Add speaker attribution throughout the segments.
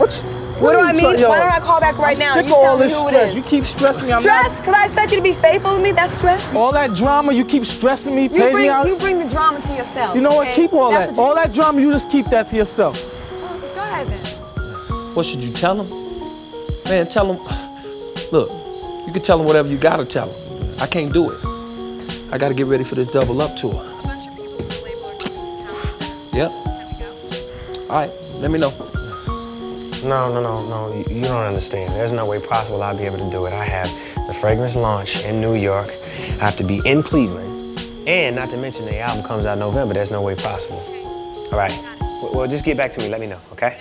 Speaker 1: What?
Speaker 2: What, do I mean?
Speaker 1: try- yo,
Speaker 2: Why don't I call back right
Speaker 1: I'm
Speaker 2: now?
Speaker 1: Sick
Speaker 2: You
Speaker 1: of
Speaker 2: tell
Speaker 1: all
Speaker 2: me
Speaker 1: this
Speaker 2: who
Speaker 1: stress.
Speaker 2: is.
Speaker 1: You keep stressing me. I'm
Speaker 2: Stress?
Speaker 1: not.
Speaker 2: Because I expect you to be faithful to me? That's stress?
Speaker 1: All that drama, you keep stressing me,
Speaker 2: You
Speaker 1: paying me
Speaker 2: bring,
Speaker 1: out.
Speaker 2: you bring the drama to yourself.
Speaker 1: You know what? Keep all
Speaker 2: That's
Speaker 1: that.
Speaker 2: what
Speaker 1: All that drama, you just keep that to yourself.
Speaker 2: you- Go ahead then.
Speaker 3: What should you tell him? Man, tell him. Look, you can tell him whatever you gotta tell him. I can't do it. I gotta get ready for this double up tour. Yep. All right, let me know.
Speaker 4: No, no, no, no. You, don't understand. There's no way possible I'll be able to do it. I have the fragrance launch in New York. I have to be in Cleveland. And not to mention the album comes out November. There's no way possible. All right. Well, just get back to me. Let me know, okay?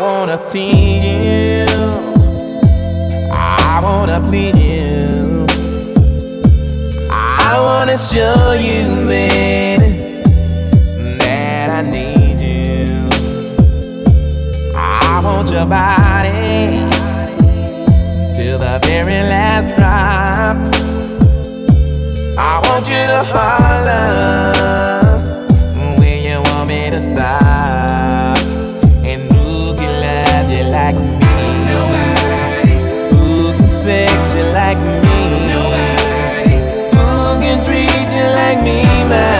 Speaker 5: Wanna please you. I wanna please you. I wanna show you, man, that I need you. I want your body till the very last drop. I want you to holler make me mad.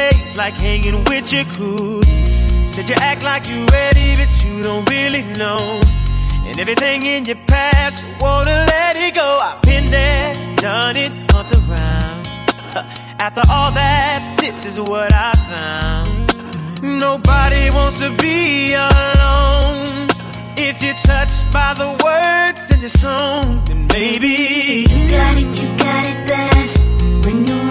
Speaker 5: like
Speaker 6: hanging with your crew. Said you act like you ready, but you don't really know. And everything in your past, you wanna let it go. I've been there, done it, humped around. After all that, this is what I found. Nobody wants to be alone. If you're touched by the words in the song, then maybe
Speaker 7: You got it, you got it bad. When you're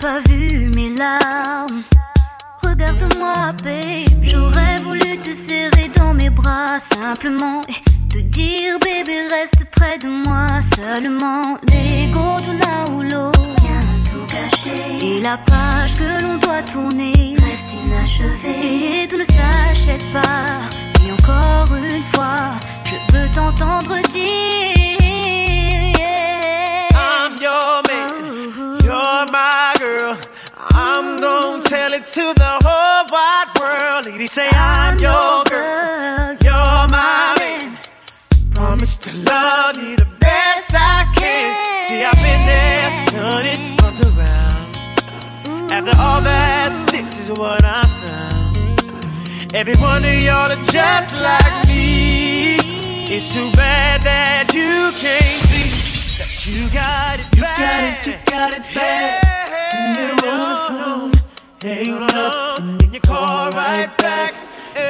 Speaker 7: pas vu mes larmes. Regarde-moi, babe. J'aurais voulu te serrer dans mes bras simplement et te dire, bébé, reste près de moi seulement. L'ego de l'un ou l'autre tout cacher. Et la page que l'on doit tourner reste inachevée. Et tout ne s'achète pas. Et encore une fois, je veux t'entendre
Speaker 6: it to the whole wide world. Lady, say I'm your girl, you're my man. Promise to love you the best I can. See, I've been there, done it, bumped around. After all that, this is what I found. Every one of y'all are just like me. It's too bad that you can't see that you got it bad. You got it, you got it bad. You're on the phone, hang up, and then you call right back.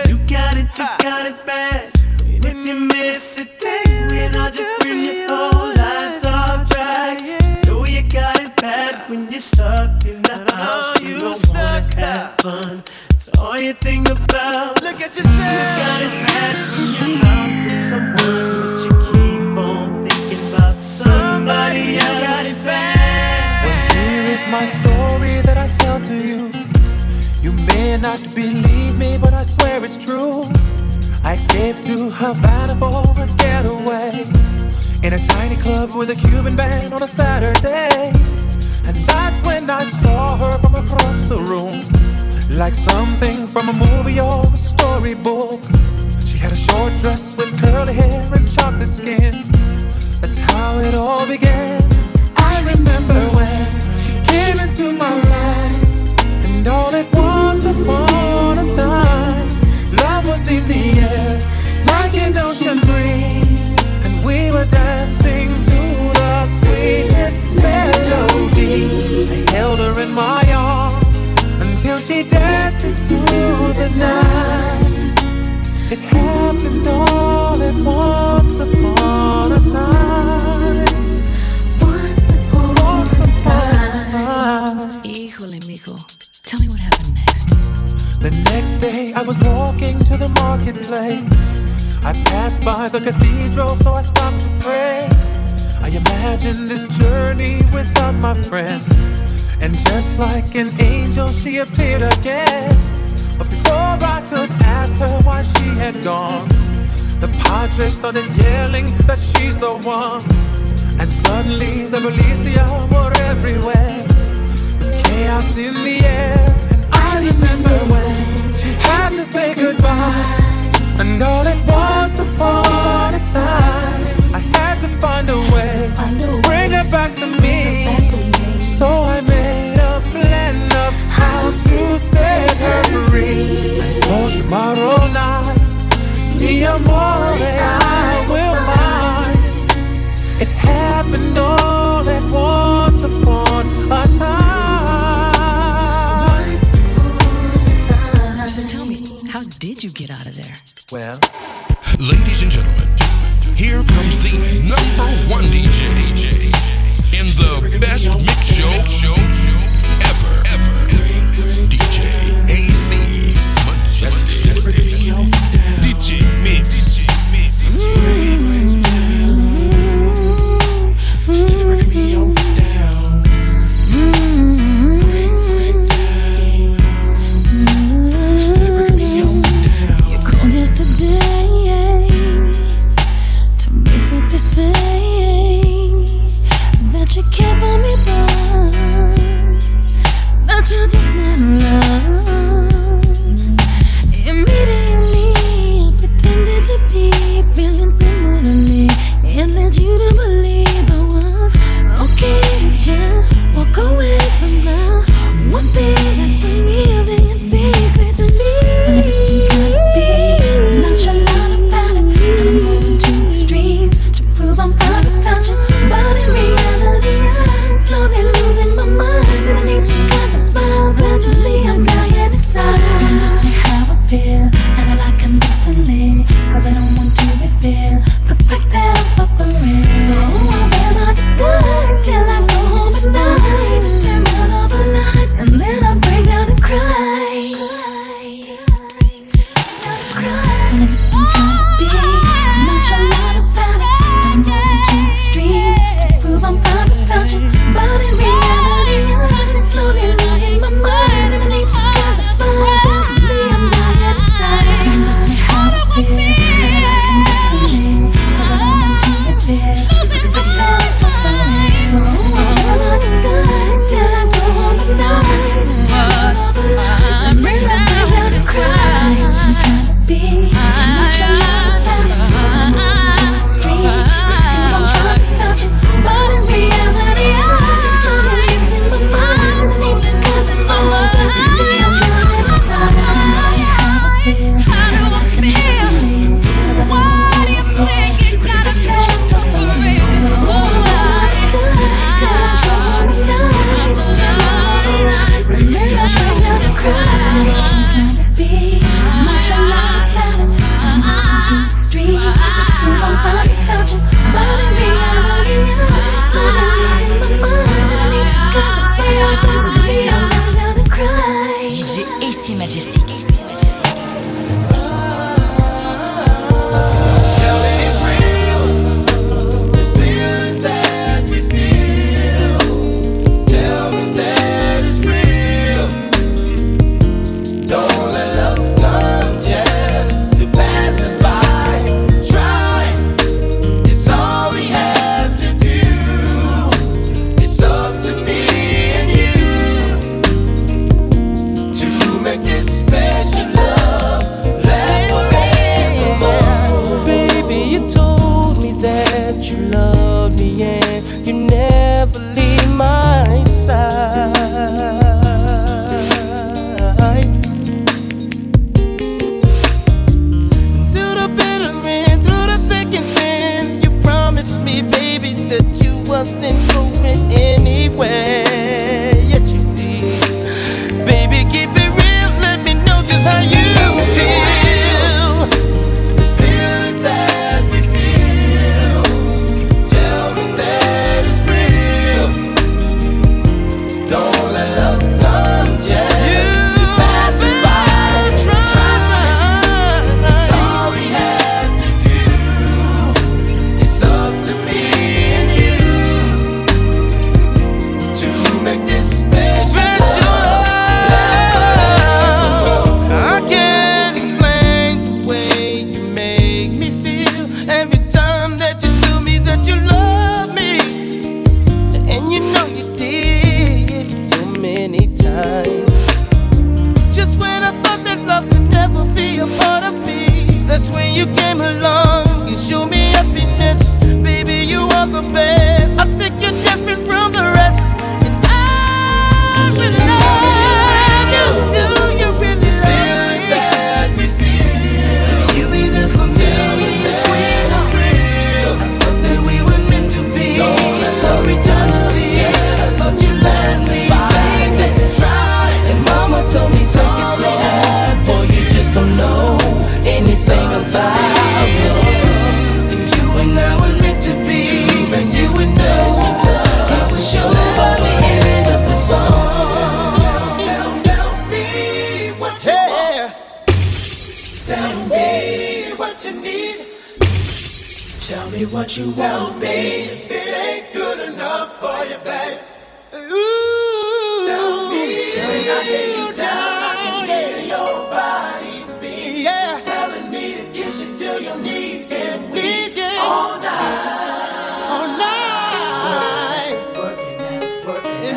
Speaker 6: You got it, you got it bad. And if you miss a day without your friend, your whole life's off track. Know you got it bad when you're stuck in the house. You don't wanna have fun. It's all you think about. Look at yourself. You got it bad when you're out with someone, but you keep on thinking about somebody else. You got it bad.
Speaker 5: Well, here is my story that I tell to you. You may not believe me, but I swear it's true. I escaped to Havana for a getaway in a tiny club with a Cuban band on a Saturday. And that's when I saw her from across the room, like something from a movie or a storybook. She had a short dress with curly hair and chocolate skin. That's how it all began. I remember when she came into my life, and all at once upon a time, I passed by the cathedral, so I stopped to pray. I imagined this journey without my friend. And just like an angel, she appeared again. But before I could ask her why she had gone, the padre started yelling that she's the one. And suddenly the militia were everywhere. Chaos in the air. And I remember when she had to say goodbye. And all upon a time, I had to find a way to bring her back to me. So I made a plan of how to set her free. And so tomorrow night, I will find. It happened all at once upon a time.
Speaker 8: So tell me, how did you get out of there?
Speaker 5: Well,
Speaker 9: Ladies and gentlemen, here comes the number one DJ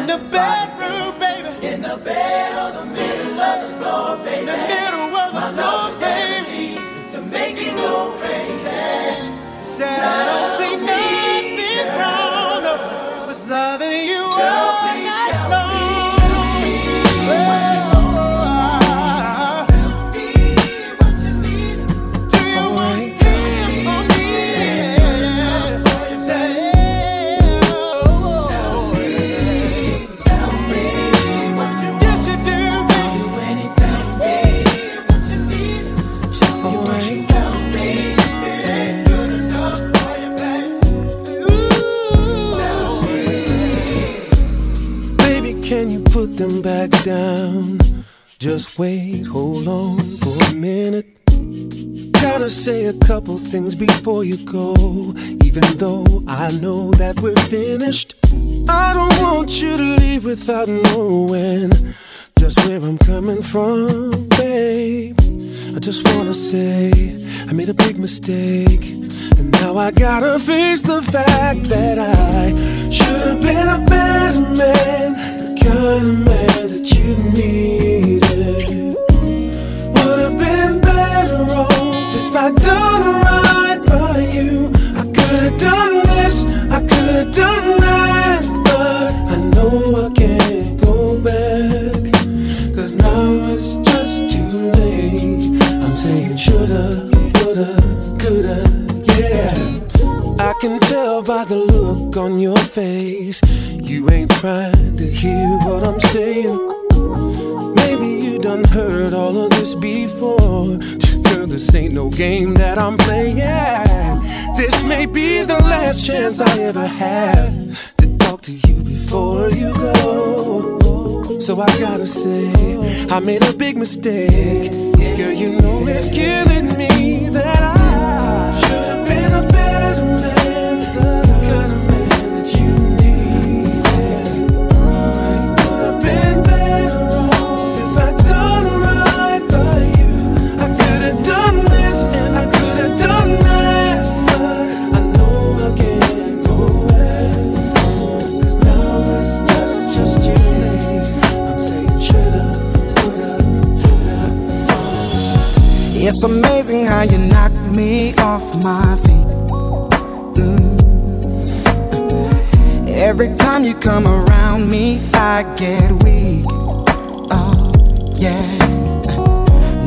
Speaker 9: the
Speaker 5: bedroom, down? Just wait, hold on for a minute. Gotta say a couple things before you go. Even though I know that we're finished, I don't want you to leave without knowing just where I'm coming from, babe. I just wanna say I made a big mistake. And now I gotta face the fact that I should have been a better man, kind of man that you needed. Would have been better off if I'd done right by you. I could have done this, I could have done that, but I know I can't go back. Cause now it's just too late. I'm saying shoulda, woulda, coulda, yeah. I can tell by the look on your face. You ain't trying to hear saying. Maybe you done heard all of this before. Girl, this ain't no game that I'm playing. This may be the last chance I ever have to talk to you before you go. So I gotta say, I made a big mistake. Girl, you know it's killing me It's
Speaker 10: amazing how you knock me off my feet. Mm. Every time you come around me, I get weak. Oh, yeah.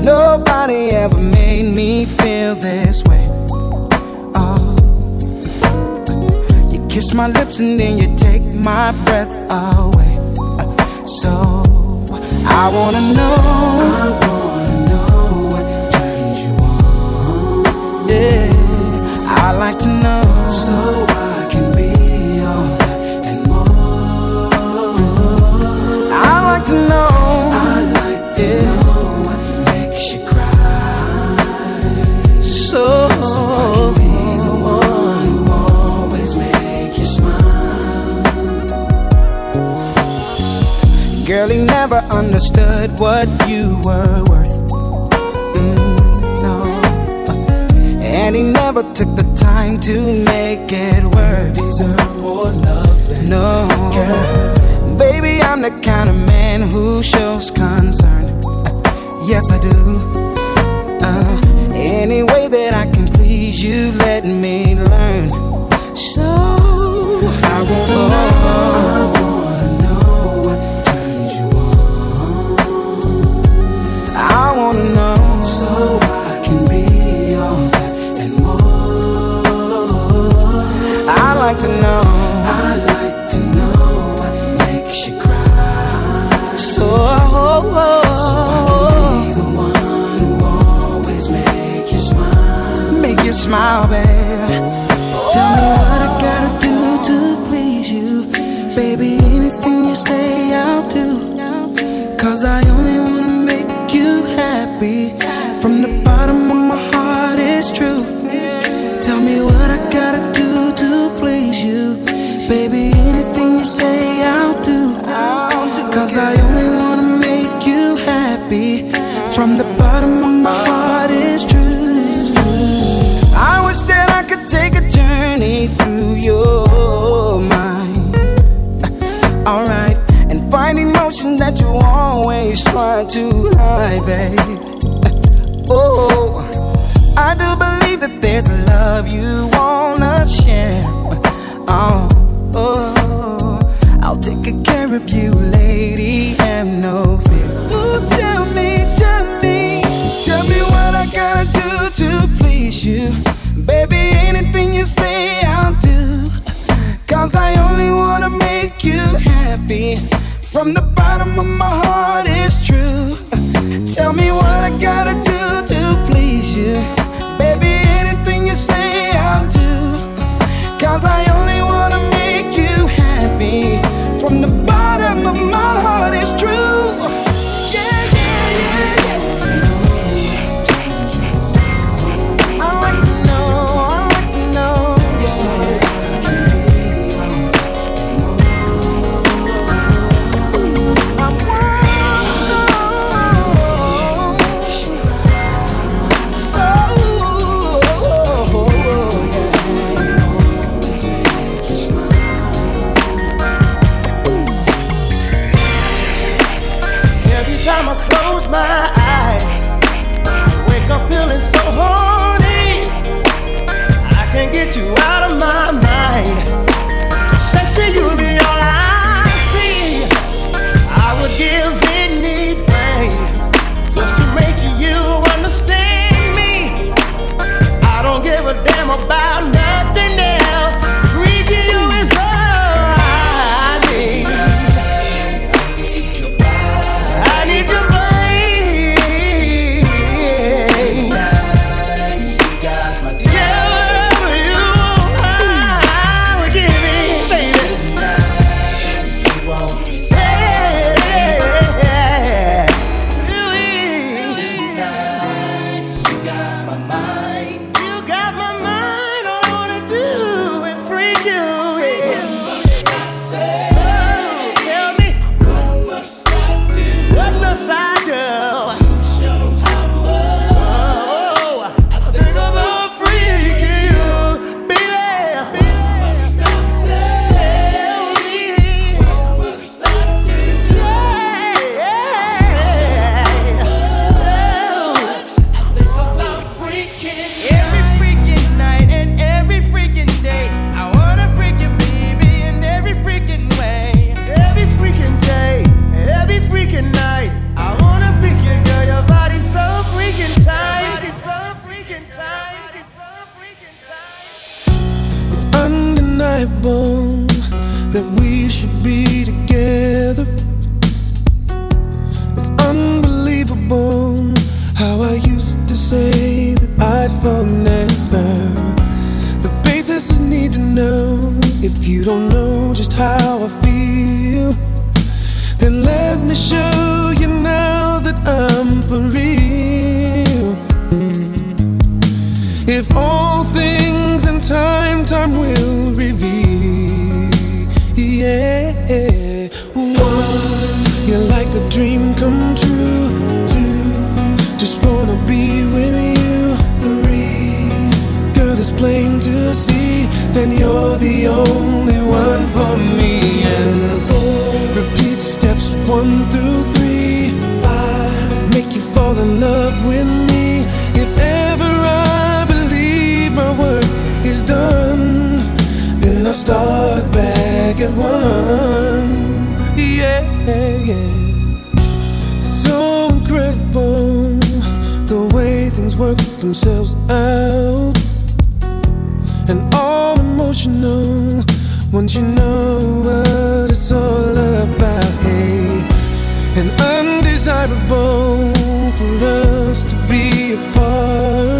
Speaker 10: Nobody ever made me feel this way. Oh, you kiss my lips and then you take my breath away. So I wanna know. I wanna Yeah, I like to know so I can be all and more. I like to know. I like to know what makes you cry. So, so I can be the one who always make you smile. Girl, he never understood what you were worth. And he never took the time to make it work. Deserve more love no. Girl. Baby, I'm the kind of man who shows concern. Yes, I do. Uh, any way that I can please you, let
Speaker 7: get
Speaker 5: one. Yeah, yeah. So incredible the way things work themselves out. And all emotional once you know what it's all about. Hey, and undesirable for us to be apart.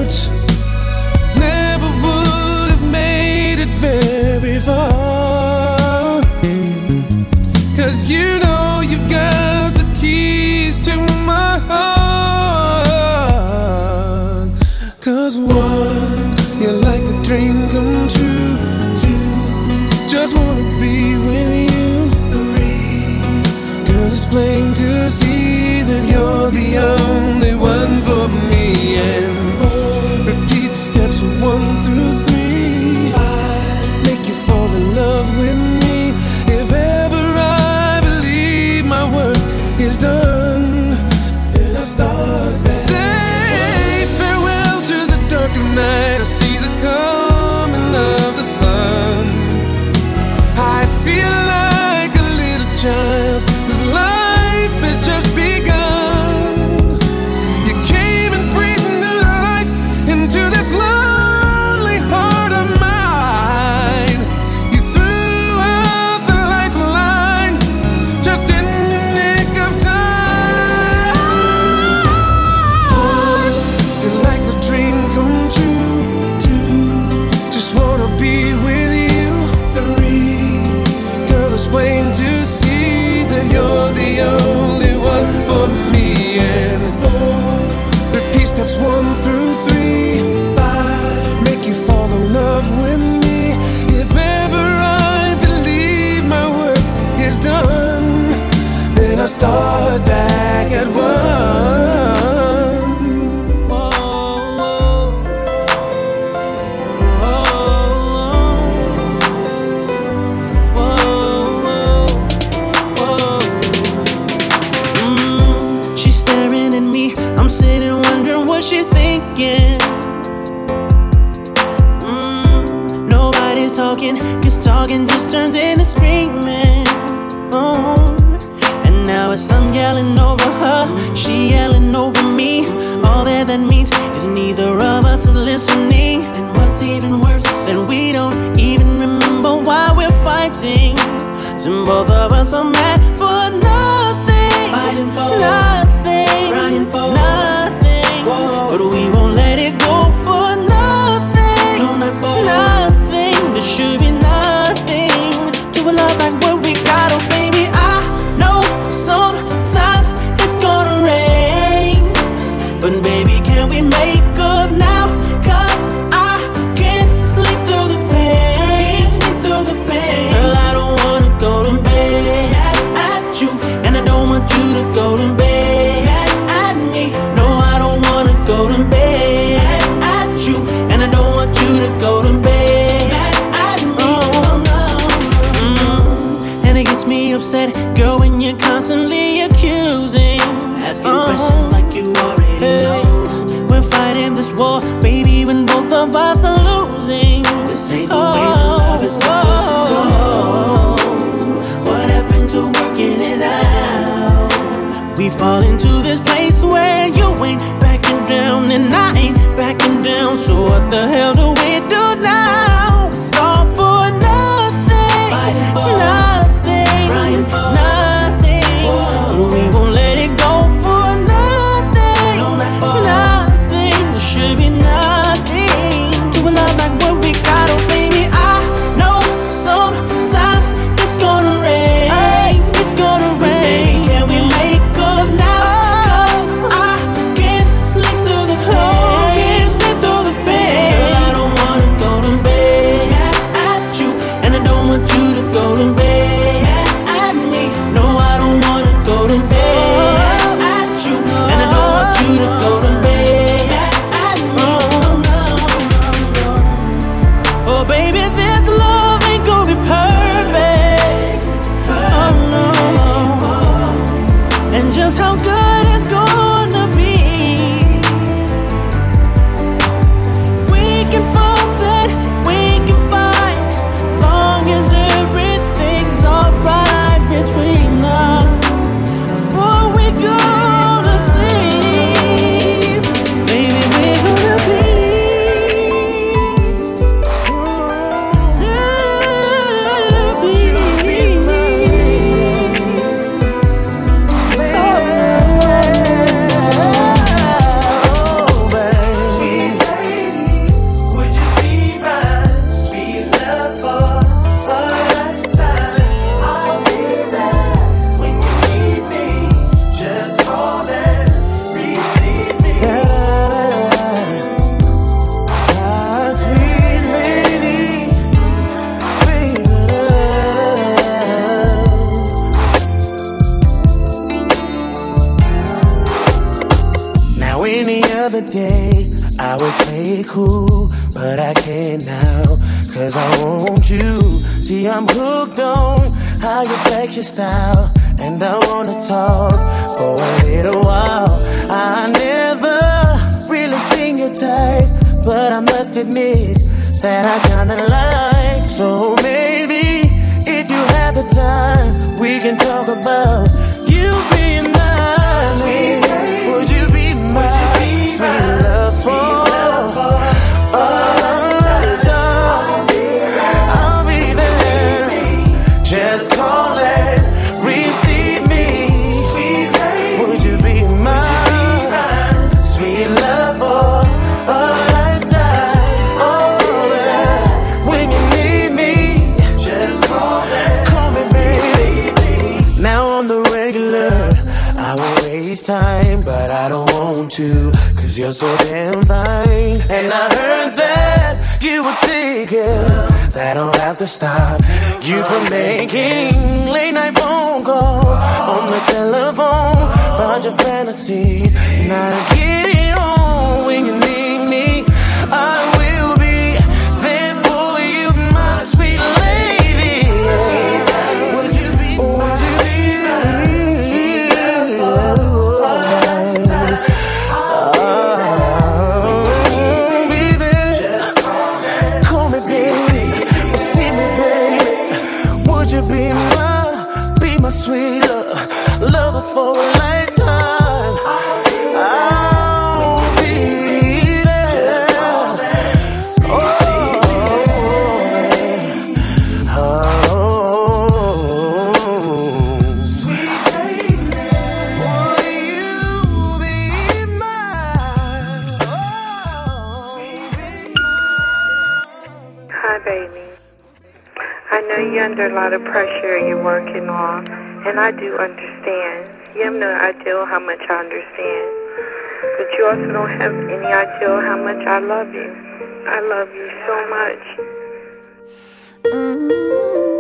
Speaker 6: the
Speaker 11: earth. constant on the telephone. Find your fantasies. Now get it on when you
Speaker 12: and and I do understand. You have no idea how much I understand. But you also don't have any idea how much I love you. I love you so much.
Speaker 13: Mm-hmm.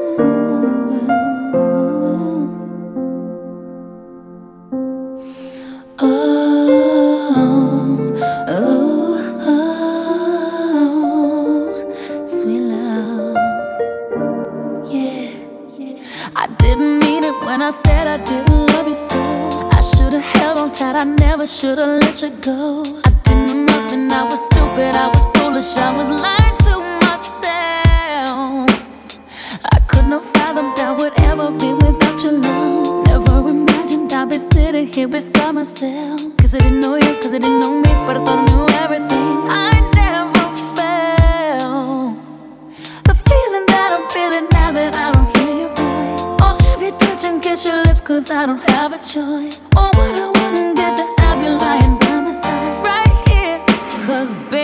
Speaker 13: I should've let you go. I didn't know nothing, I was stupid, I was foolish, I was lying to myself. I could not fathom that would ever be without your love. Never imagined I'd be sitting here beside myself. Cause I didn't know you, cause I didn't know me, but I thought I knew everything. I never felt the feeling that I'm feeling now that I don't hear your voice. Or have you touch and kiss your lips, cause I don't have a choice. Oh, what I by my side right here. Cause baby.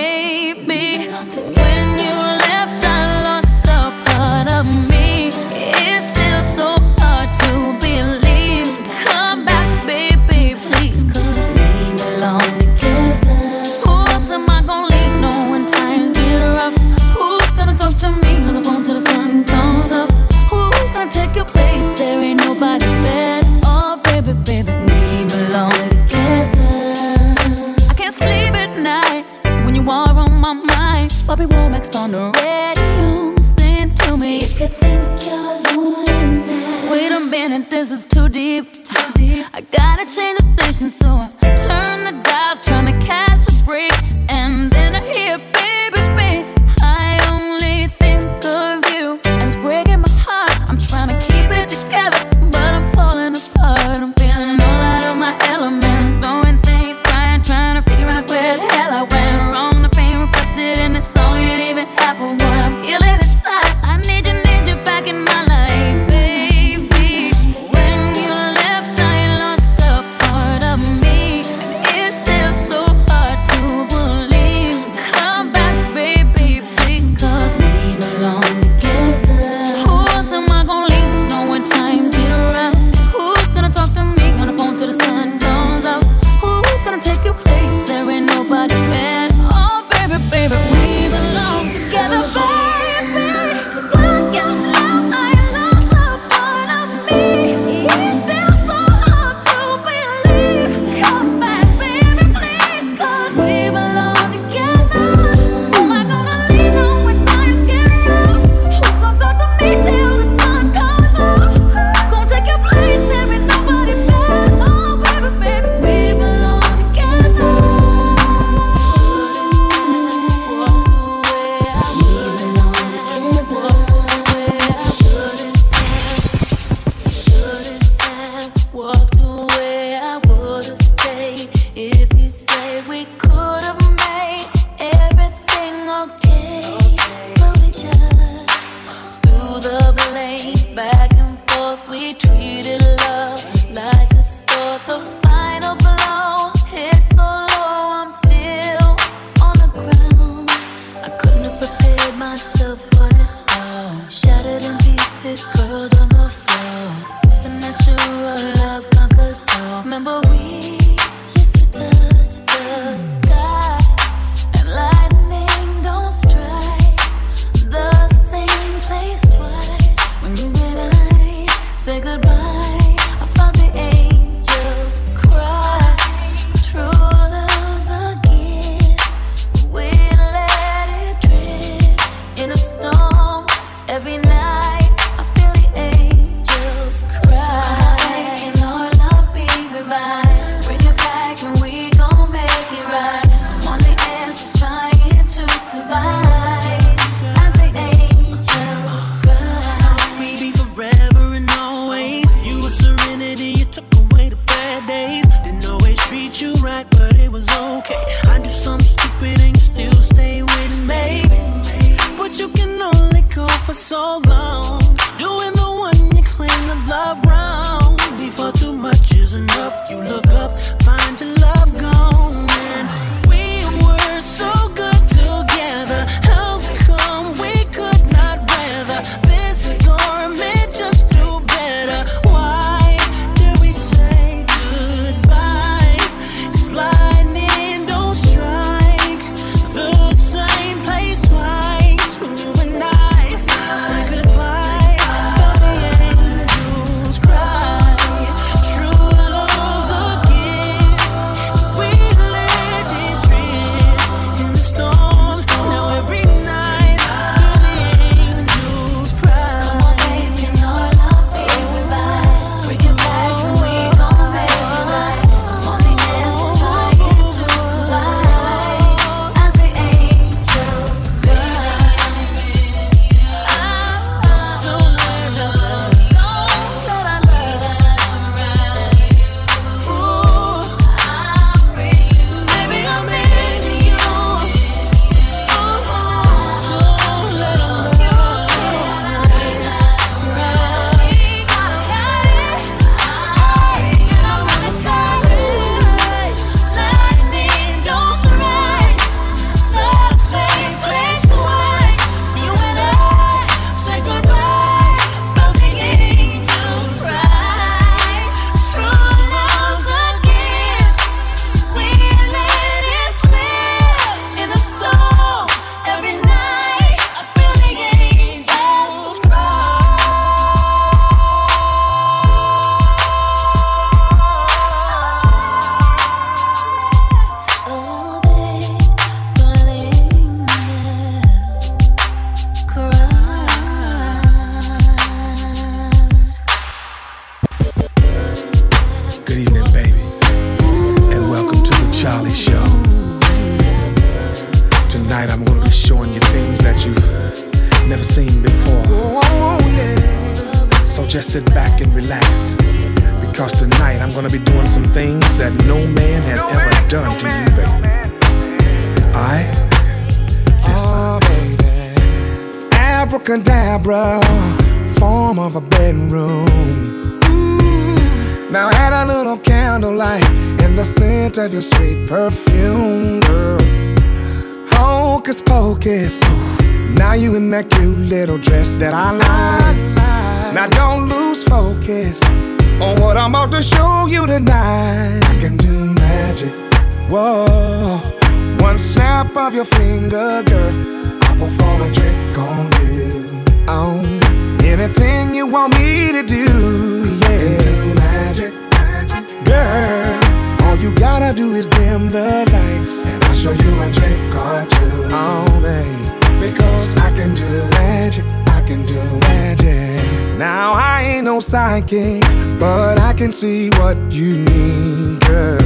Speaker 13: Now I ain't
Speaker 14: no psychic, but I can see what you need, girl.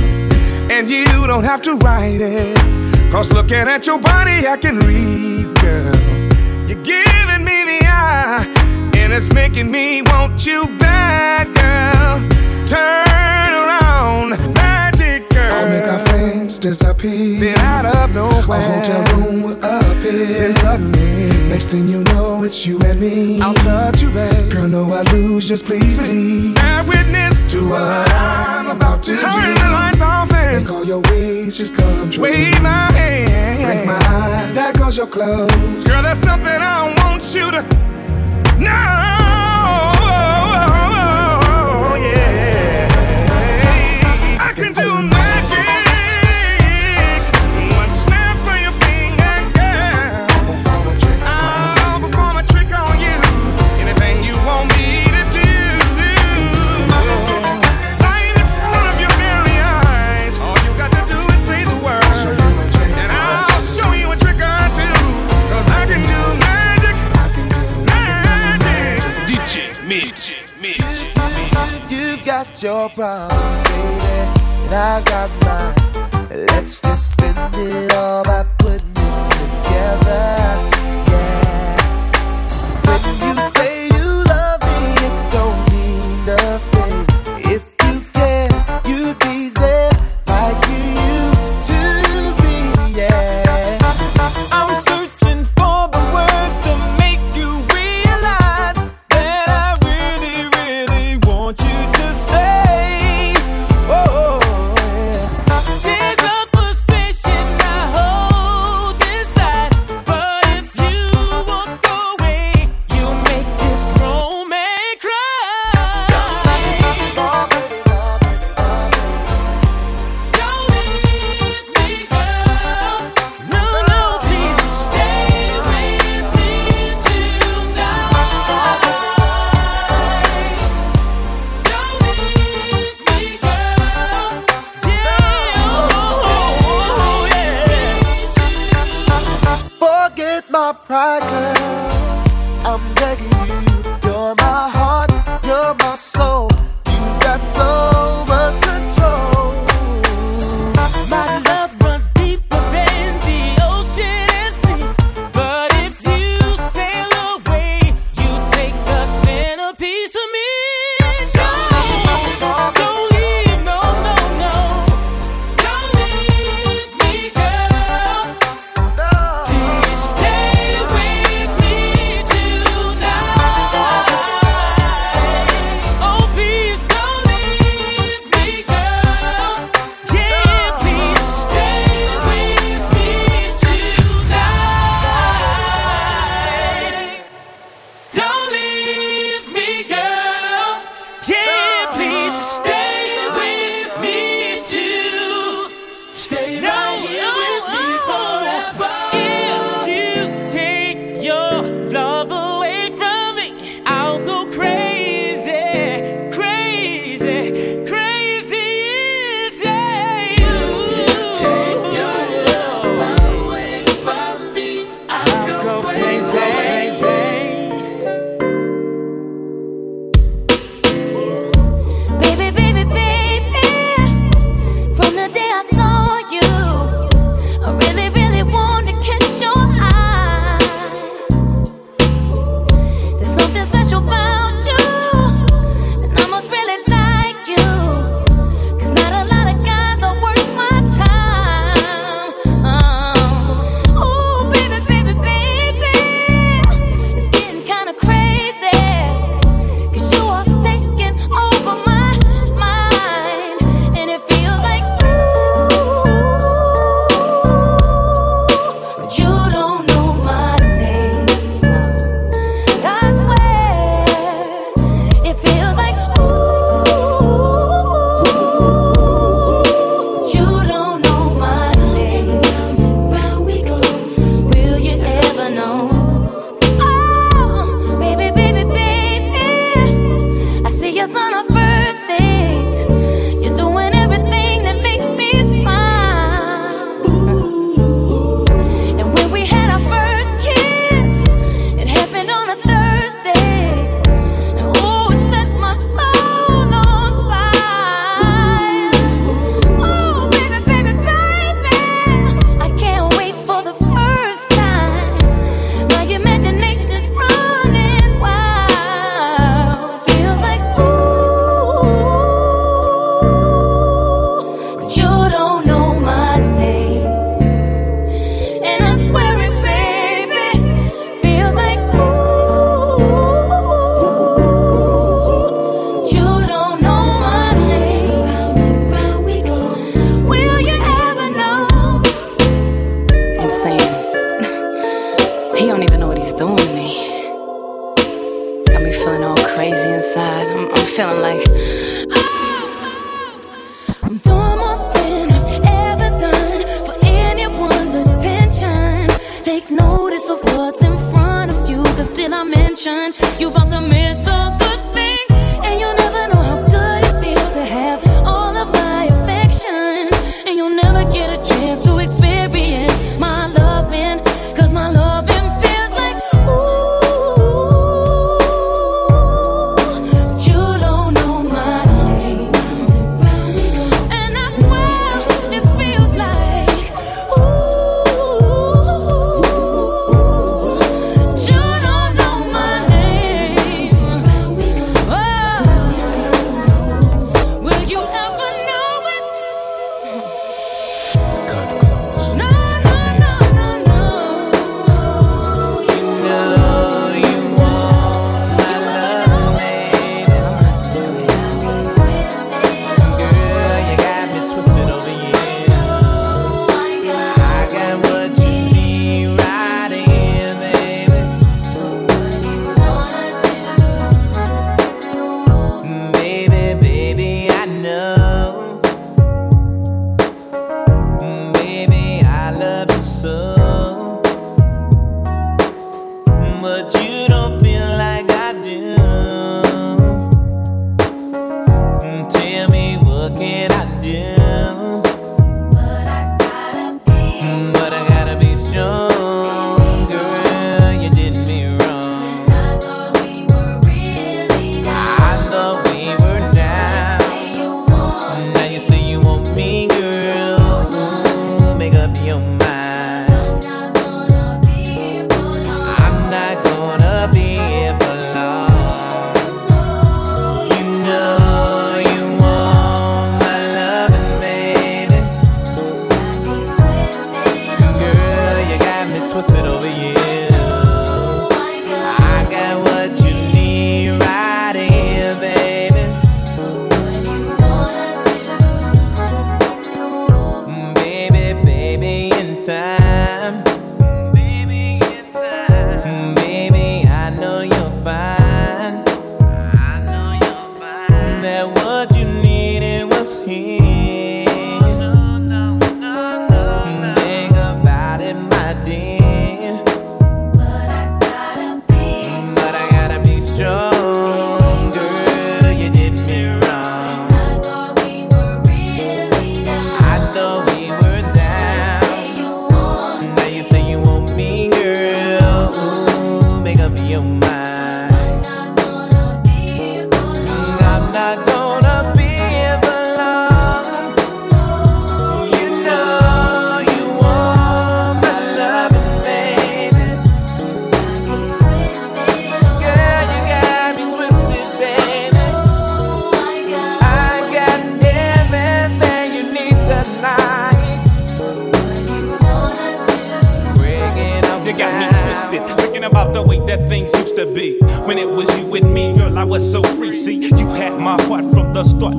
Speaker 14: And you don't have to write it, cause looking at your body I can read, girl. You're giving me the eye, and it's making me want you bad, girl. Turn around distance I peep. Then out of nowhere, a hotel room will appear. Then suddenly, next thing you know, it's you and me. I'll touch you, babe. Girl, no, I lose. Just please, please. Bear witness to what I'm about to Turn do. Turn the lights off and Make all your wish just come true. Wave my hand, break my heart. That goes your clothes. Girl, that's something I want you to know.
Speaker 15: your problem, baby, and I got mine. Let's just spend it all by putting it together.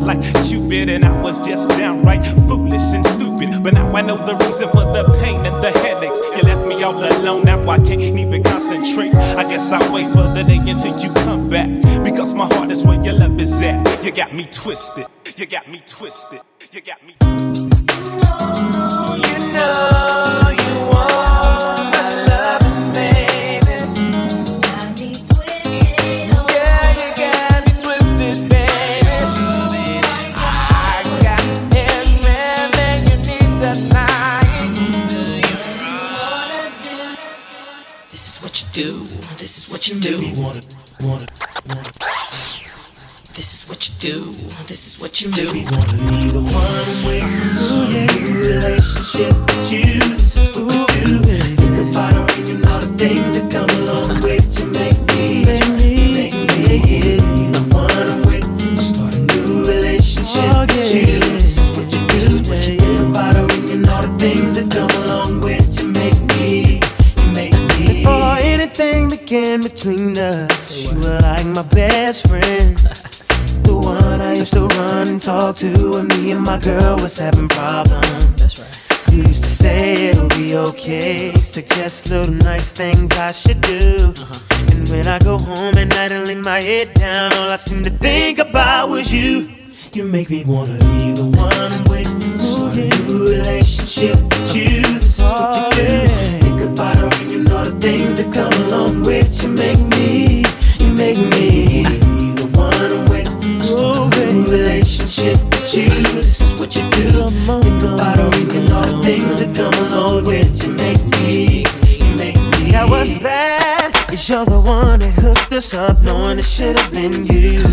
Speaker 15: like
Speaker 16: Cupid, and I was just downright foolish and stupid. But now I know the reason for the pain and the headaches. You left me all alone, now I can't even concentrate. I guess I'll wait for the day until you come back. Because my heart is where your love is at. You got me twisted, you got me twisted.
Speaker 8: do.
Speaker 6: us having problems. That's right. You used to say it'll be okay. Suggest little nice things I should do. Uh-huh. And when I go home at night and lay my head down, all I seem to think about was you. You make me wanna be the one I'm with. Start a new relationship with you. That's what you do. Think about her and all the things that come along with. You make me, you make me be the one I'm with. Start a new relationship with you. up knowing it should have been you.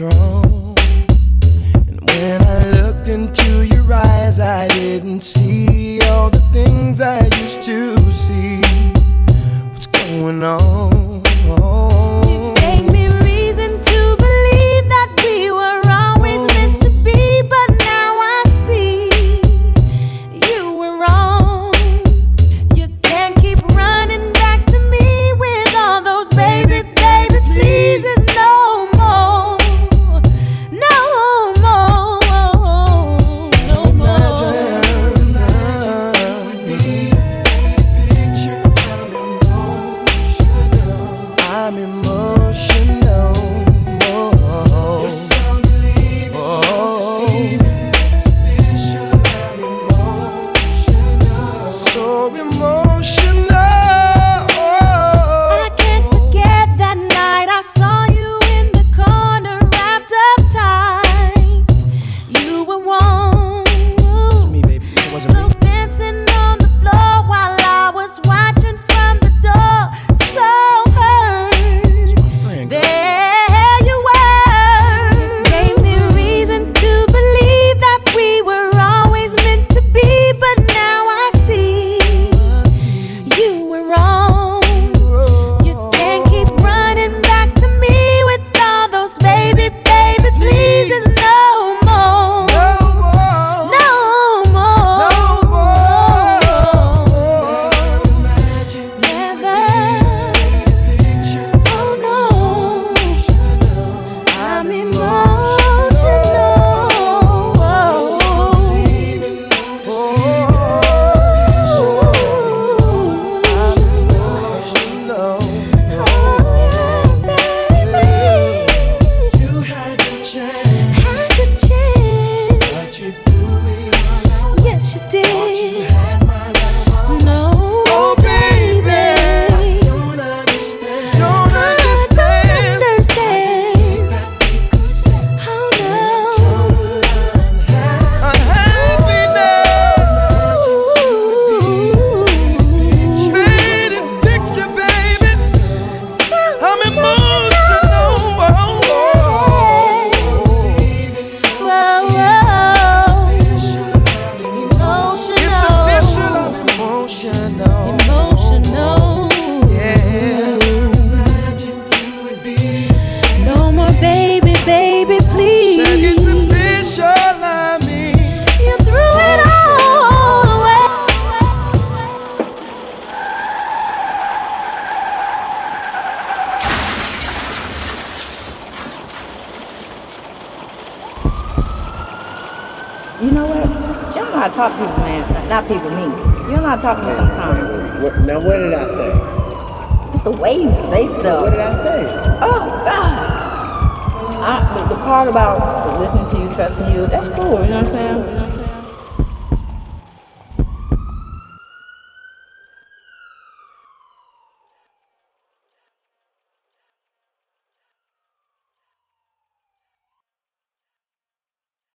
Speaker 17: wrong.